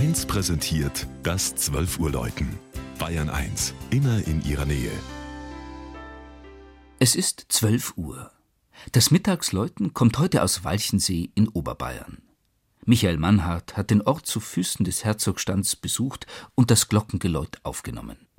1 präsentiert das 12 Uhr Läuten. Bayern 1, immer in ihrer Nähe. Es ist 12 Uhr. Das Mittagsläuten kommt heute aus Walchensee in Oberbayern. Michael Mannhardt hat den Ort zu Füßen des Herzogstands besucht und das Glockengeläut aufgenommen.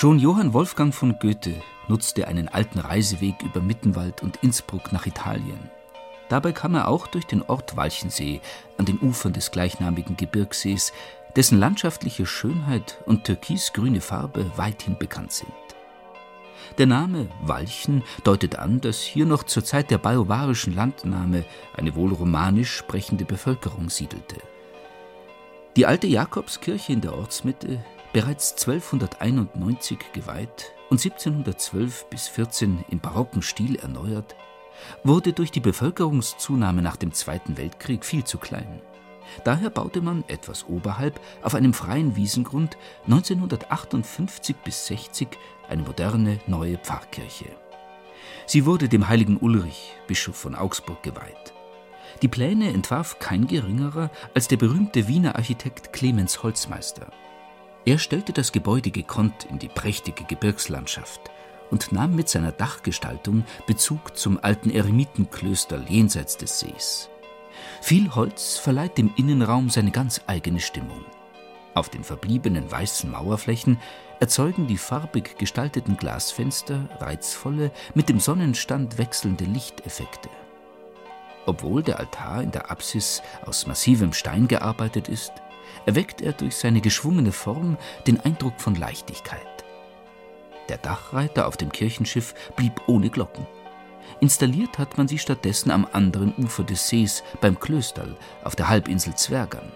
Schon Johann Wolfgang von Goethe nutzte einen alten Reiseweg über Mittenwald und Innsbruck nach Italien. Dabei kam er auch durch den Ort Walchensee an den Ufern des gleichnamigen Gebirgssees, dessen landschaftliche Schönheit und türkisgrüne Farbe weithin bekannt sind. Der Name Walchen deutet an, dass hier noch zur Zeit der bajuwarischen Landnahme eine wohl romanisch sprechende Bevölkerung siedelte. Die alte Jakobskirche in der Ortsmitte bereits 1291 geweiht und 1712 bis 14 im barocken Stil erneuert, wurde durch die Bevölkerungszunahme nach dem Zweiten Weltkrieg viel zu klein. Daher baute man etwas oberhalb auf einem freien Wiesengrund 1958 bis 60 eine moderne neue Pfarrkirche. Sie wurde dem heiligen Ulrich, Bischof von Augsburg, geweiht. Die Pläne entwarf kein geringerer als der berühmte Wiener Architekt Clemens Holzmeister. Er stellte das Gebäude gekonnt in die prächtige Gebirgslandschaft und nahm mit seiner Dachgestaltung Bezug zum alten Eremitenklöster jenseits des Sees. Viel Holz verleiht dem Innenraum seine ganz eigene Stimmung. Auf den verbliebenen weißen Mauerflächen erzeugen die farbig gestalteten Glasfenster reizvolle, mit dem Sonnenstand wechselnde Lichteffekte. Obwohl der Altar in der Apsis aus massivem Stein gearbeitet ist, erweckt er durch seine geschwungene Form den Eindruck von Leichtigkeit. Der Dachreiter auf dem Kirchenschiff blieb ohne Glocken. Installiert hat man sie stattdessen am anderen Ufer des Sees beim Klösterl auf der Halbinsel Zwergern.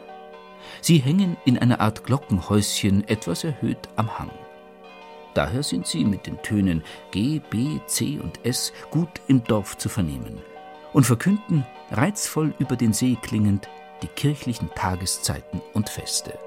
Sie hängen in einer Art Glockenhäuschen etwas erhöht am Hang. Daher sind sie mit den Tönen G, B, C und S gut im Dorf zu vernehmen und verkünden, reizvoll über den See klingend, die kirchlichen Tageszeiten und Feste.